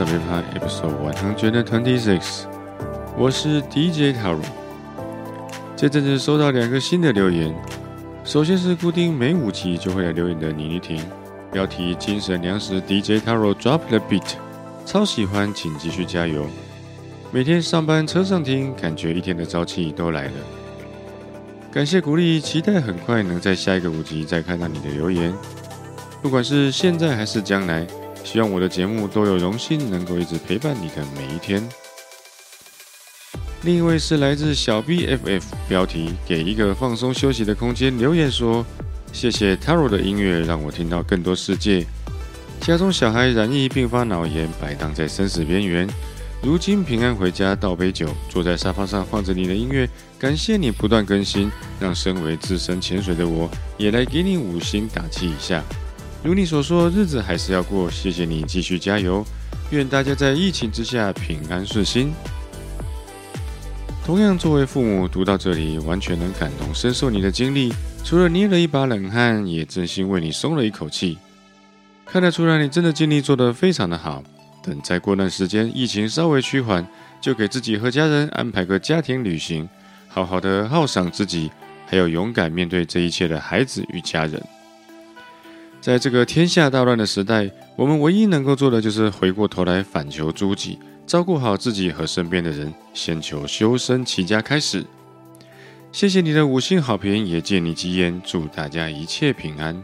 特别趴 Episode One Hundred Twenty Six，我是 DJ Taro。这阵子收到两个新的留言，首先是固定每五集就会来留言的倪妮婷，标题精神粮食 DJ Taro Drop the Beat，超喜欢，请继续加油。每天上班车上听，感觉一天的朝气都来了。感谢鼓励，期待很快能在下一个五集再看到你的留言。不管是现在还是将来，希望我的节目都有荣幸能够一直陪伴你的每一天。另一位是来自小 BFF，标题给一个放松休息的空间，留言说：谢谢 Taro 的音乐，让我听到更多世界。家中小孩染疫并发脑炎，摆荡在生死边缘。如今平安回家，倒杯酒，坐在沙发上放着你的音乐，感谢你不断更新，让身为资深潜水的我也来给你五星打气一下。如你所说，日子还是要过，谢谢你，继续加油。愿大家在疫情之下平安顺心。同样，作为父母，读到这里，完全能感同身受你的经历，除了捏了一把冷汗，也真心为你松了一口气。看得出来，你真的尽力做得非常的好。等再过段时间，疫情稍微趋缓，就给自己和家人安排个家庭旅行，好好的犒赏自己，还有勇敢面对这一切的孩子与家人。在这个天下大乱的时代，我们唯一能够做的就是回过头来反求诸己，照顾好自己和身边的人，先求修身齐家开始。谢谢你的五星好评，也借你吉言，祝大家一切平安。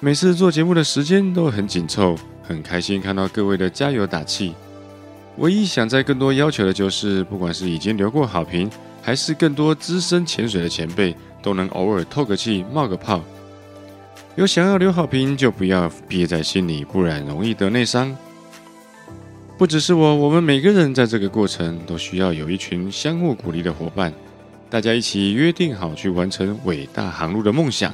每次做节目的时间都很紧凑，很开心看到各位的加油打气。唯一想再更多要求的就是，不管是已经留过好评，还是更多资深潜水的前辈，都能偶尔透个气、冒个泡。有想要留好评，就不要憋在心里，不然容易得内伤。不只是我，我们每个人在这个过程都需要有一群相互鼓励的伙伴，大家一起约定好去完成伟大航路的梦想。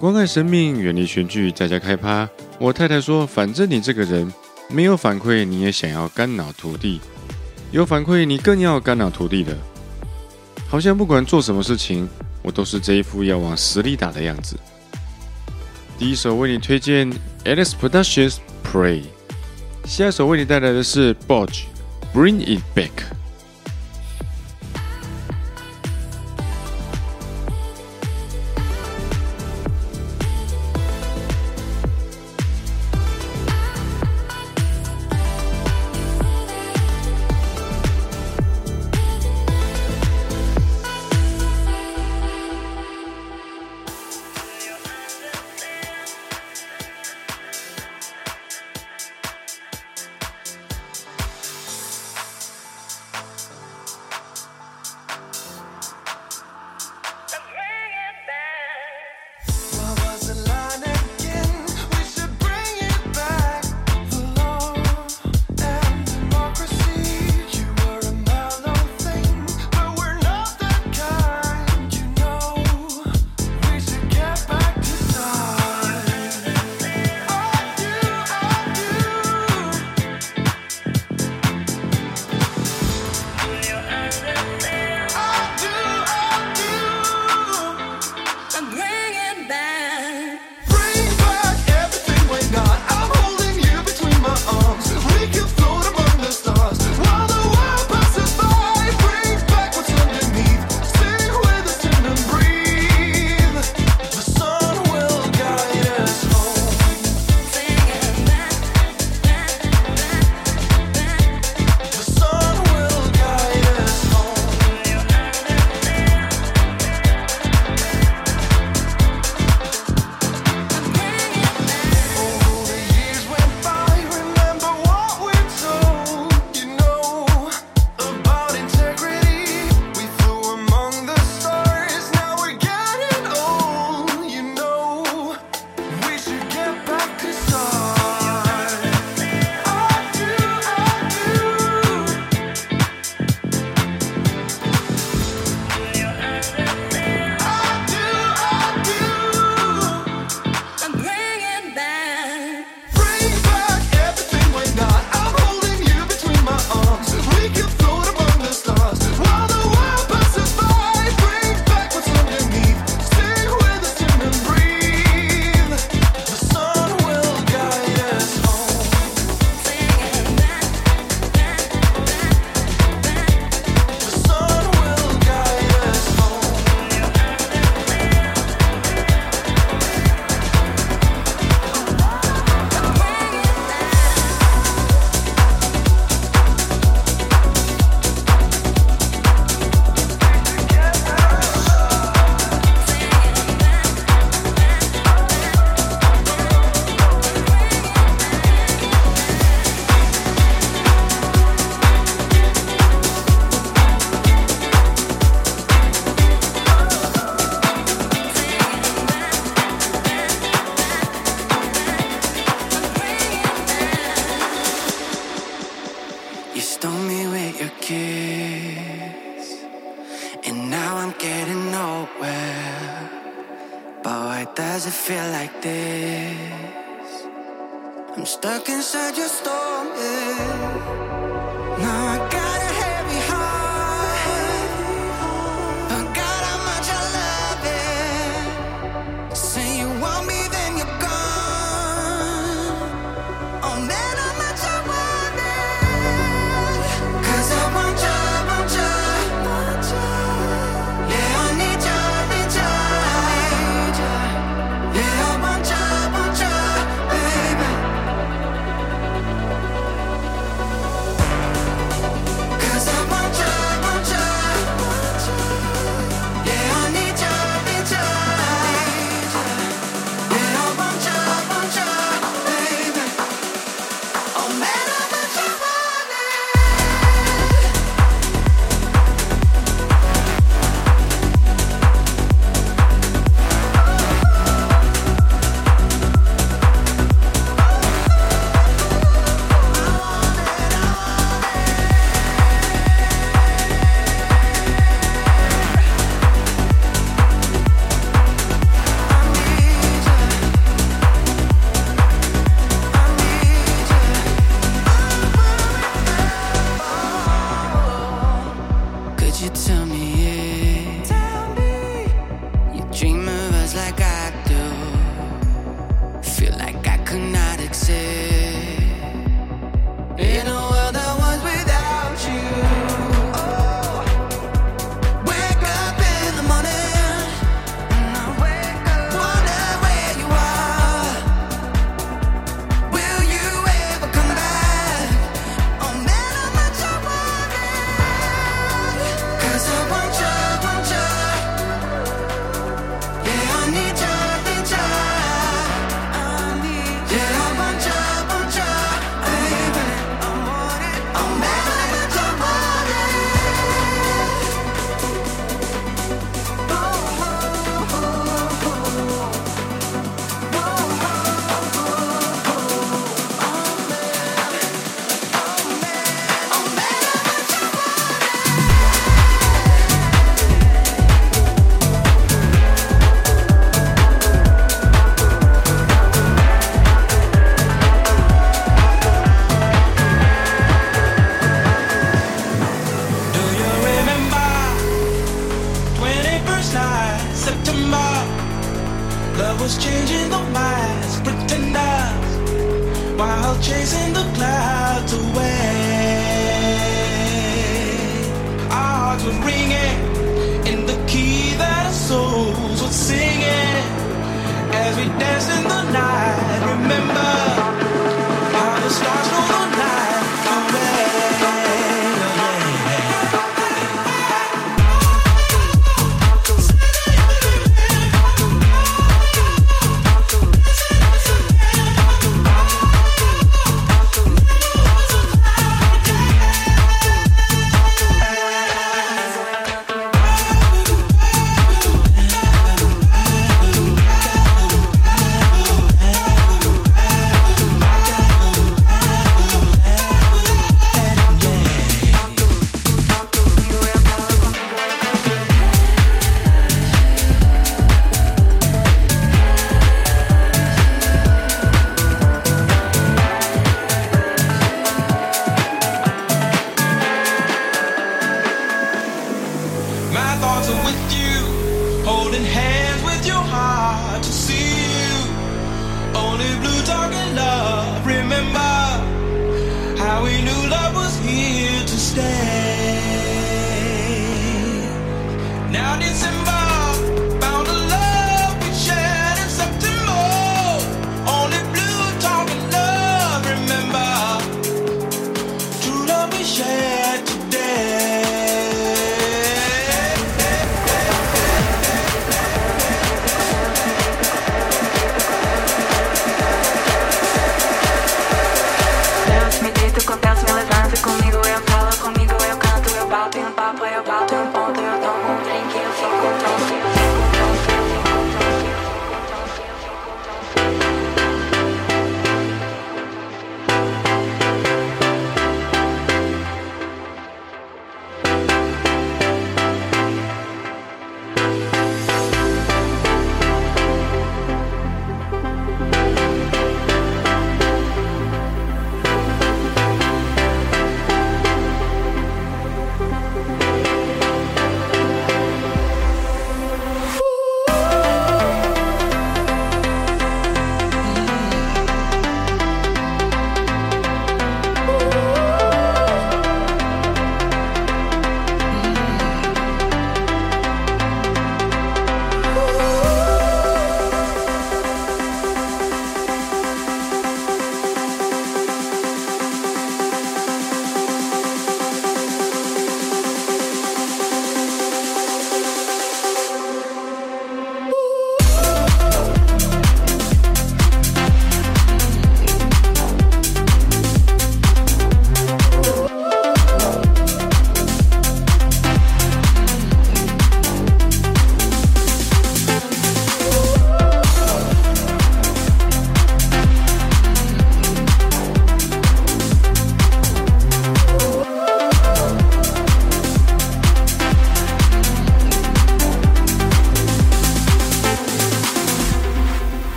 关爱生命，远离群聚，在家开趴。我太太说：“反正你这个人没有反馈，你也想要肝脑涂地；有反馈，你更要肝脑涂地的。好像不管做什么事情，我都是这一副要往死里打的样子。”第一首为你推荐 Alice Productions Pray，下一首为你带来的是 Bodge Bring It Back。「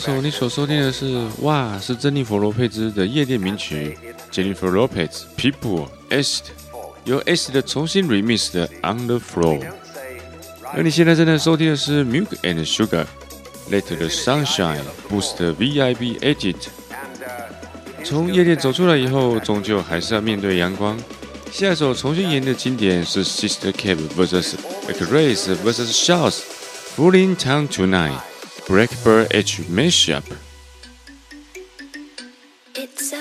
首 back 你所收听的是哇，是珍妮佛罗佩兹的夜店名曲 Jennifer Lopez People Est，由 Est 的重新 remix 的 On the Floor。而你现在正在收听的是 Milk and Sugar Let the Sunshine Boost VIB Edit。and uh, 从夜店走出来以后，终究还是要面对阳光。下一首重新演的经典是 Sister Cab vs. Grace vs. Shots Fooling Town Tonight Breakper et tu m'échappes. It's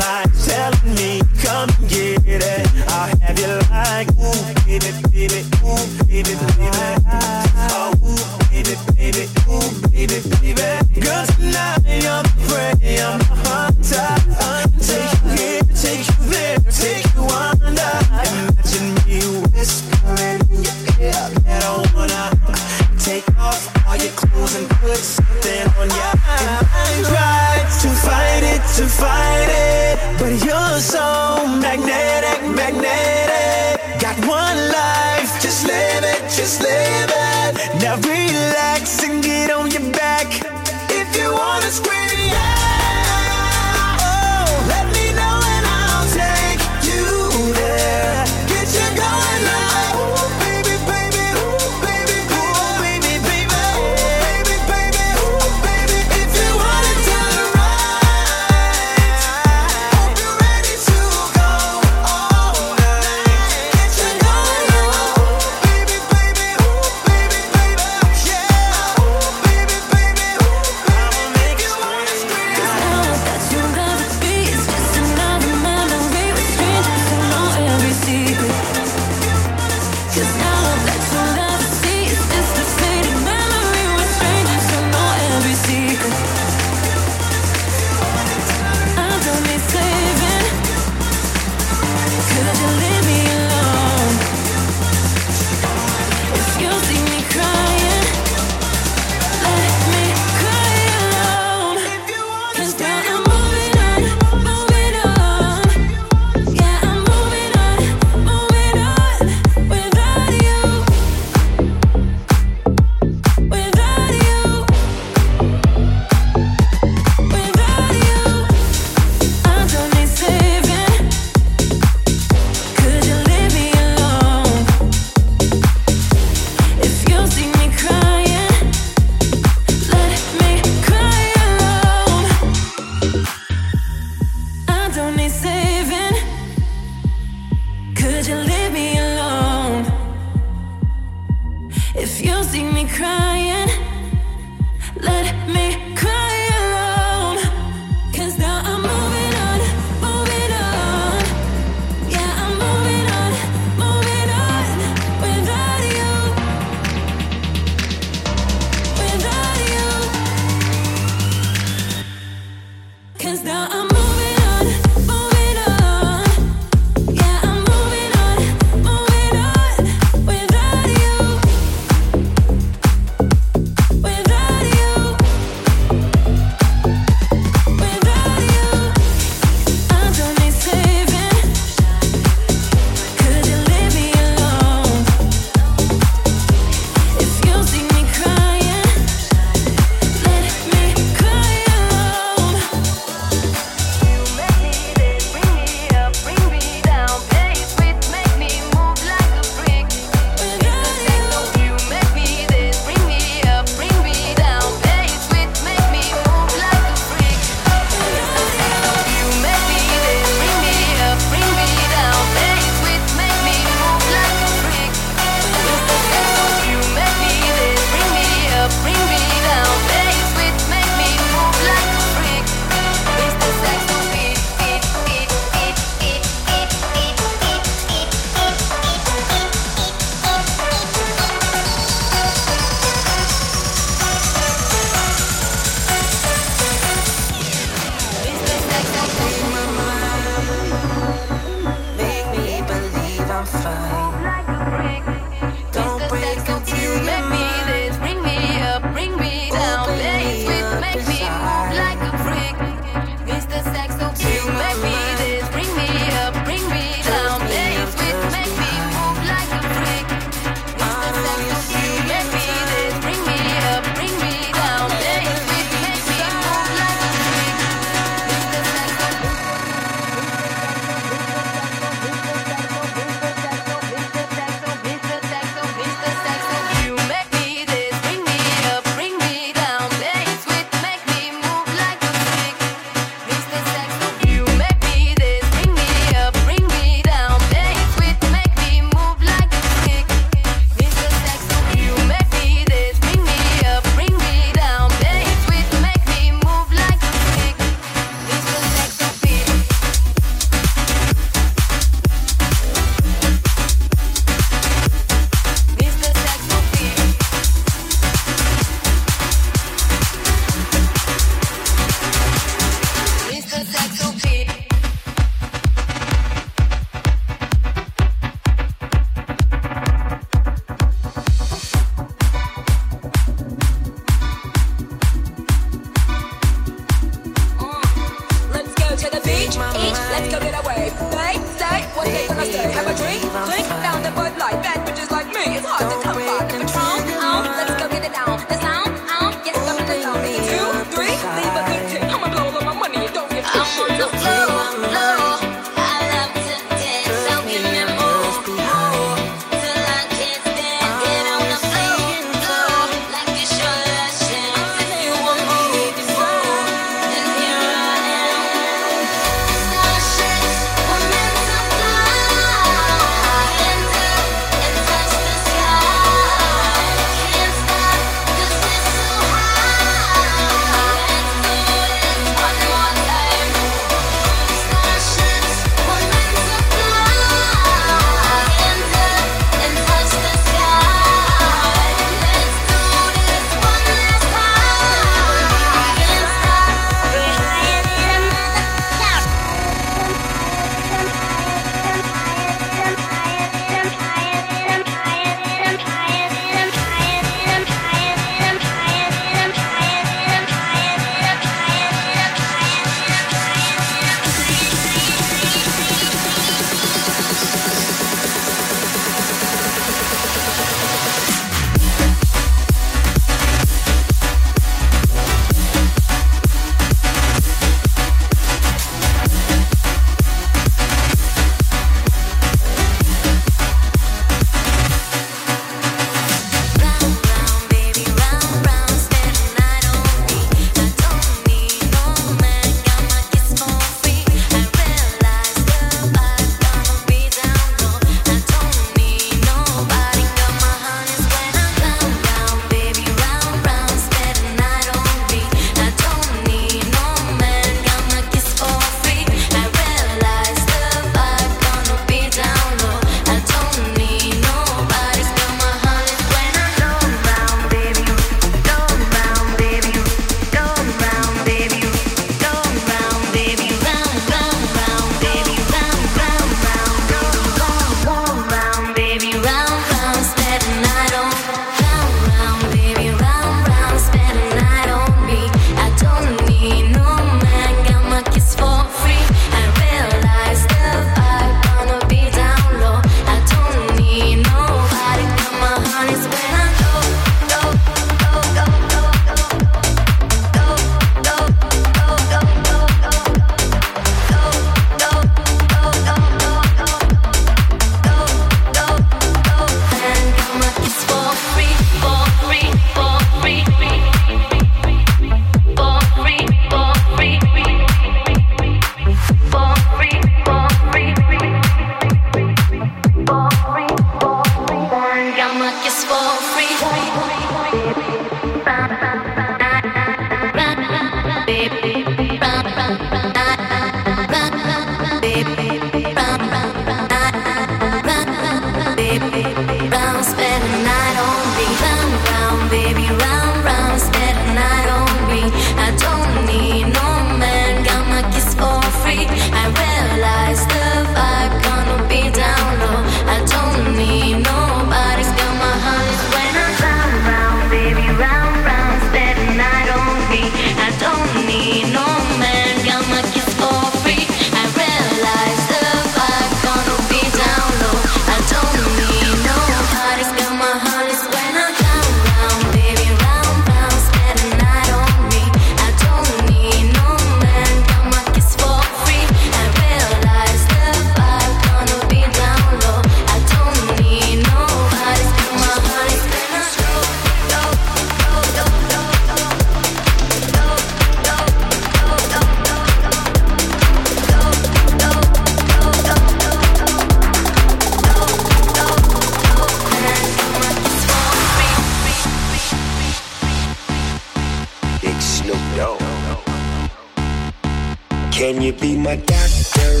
Can you be my doctor?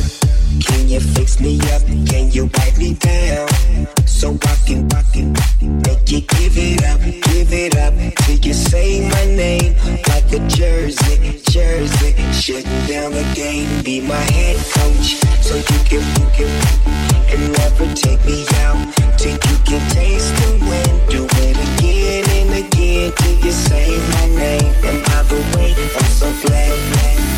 Can you fix me up? Can you wipe me down? So I can, I can make you give it up, give it up till you say my name like a jersey, jersey. Shutting down the game, be my head coach so you can, you can, and never take me out till you can taste the win. Do it again and again till you say my name. And by the way, I'm so glad.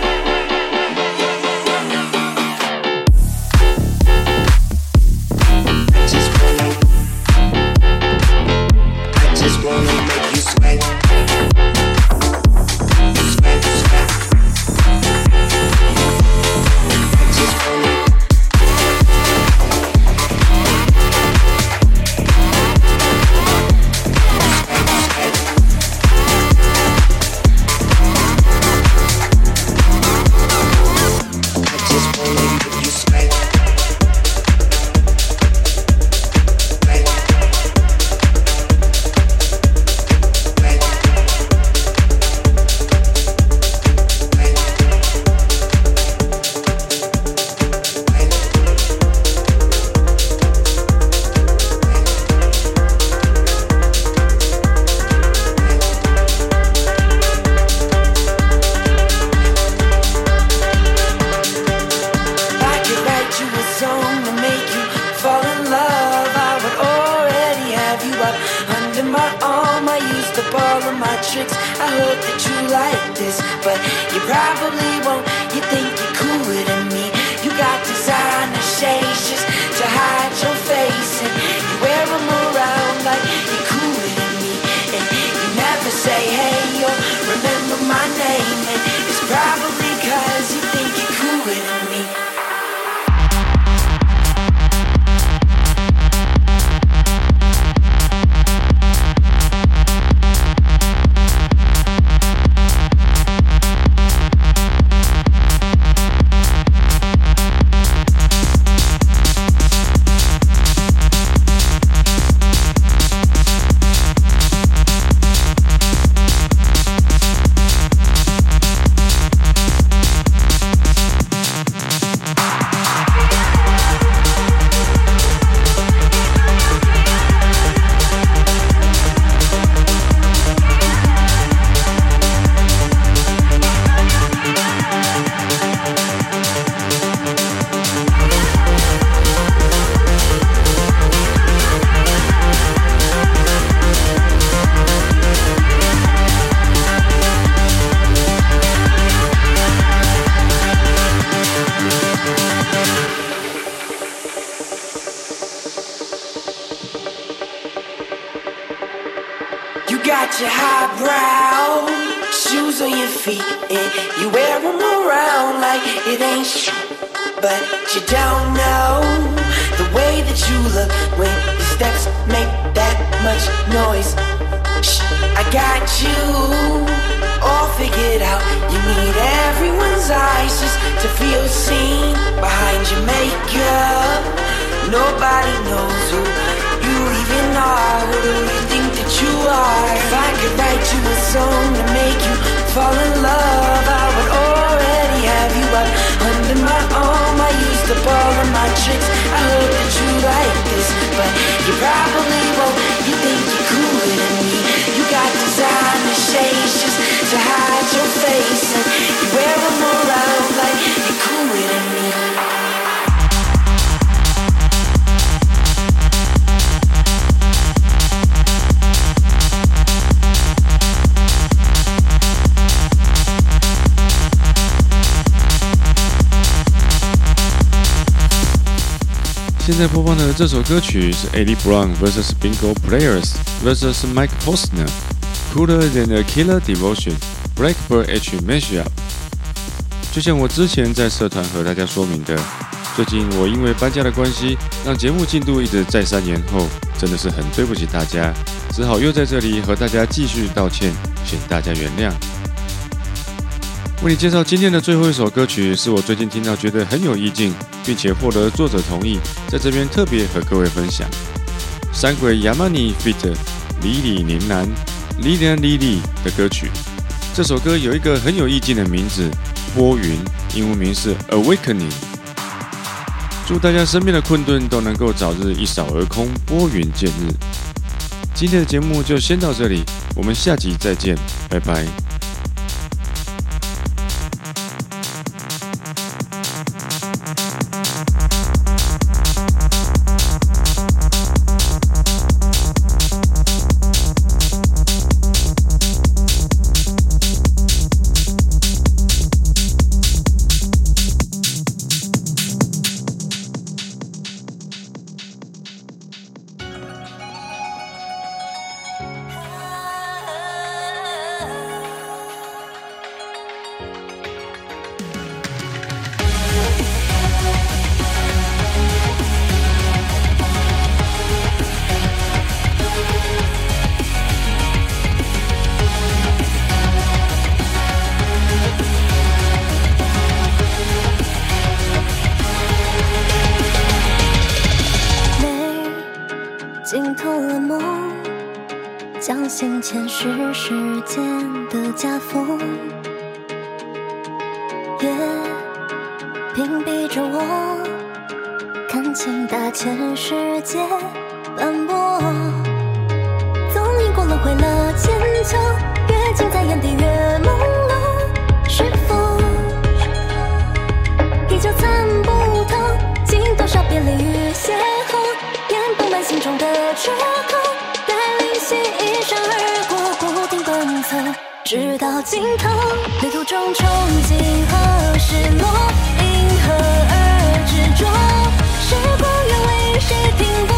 现在播放的这首歌曲是 Eddie Brown vs Bingo Players vs Mike Posner Cooler Than a Killer Devotion Blackbird H Mashup。就像我之前在社团和大家说明的，最近我因为搬家的关系，让节目进度一直再三延后，真的是很对不起大家，只好又在这里和大家继续道歉，请大家原谅。为你介绍今天的最后一首歌曲，是我最近听到觉得很有意境，并且获得作者同意，在这边特别和各位分享《山鬼 Yamani feat. 李李宁南李宁李李》的歌曲。这首歌有一个很有意境的名字《拨云》，英文名是《Awakening》。祝大家身边的困顿都能够早日一扫而空，拨云见日。今天的节目就先到这里，我们下集再见，拜拜。直到尽头旅途中憧憬和失落因何而执着？时光愿为谁停泊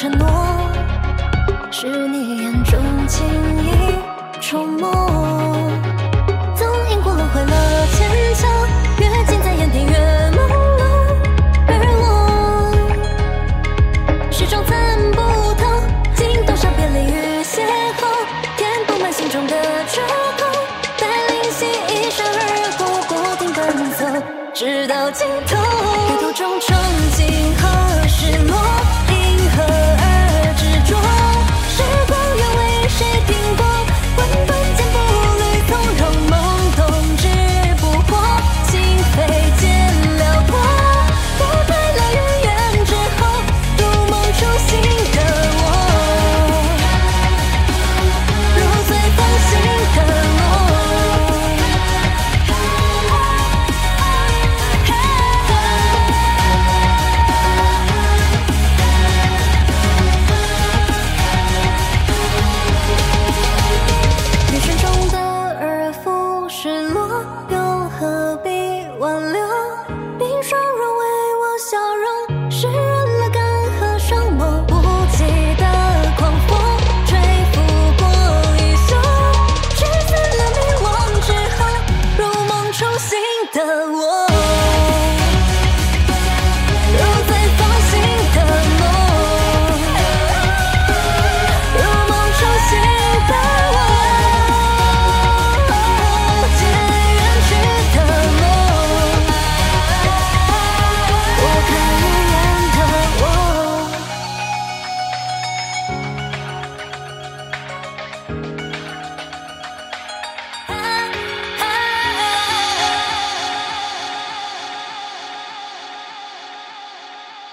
承诺是你。呀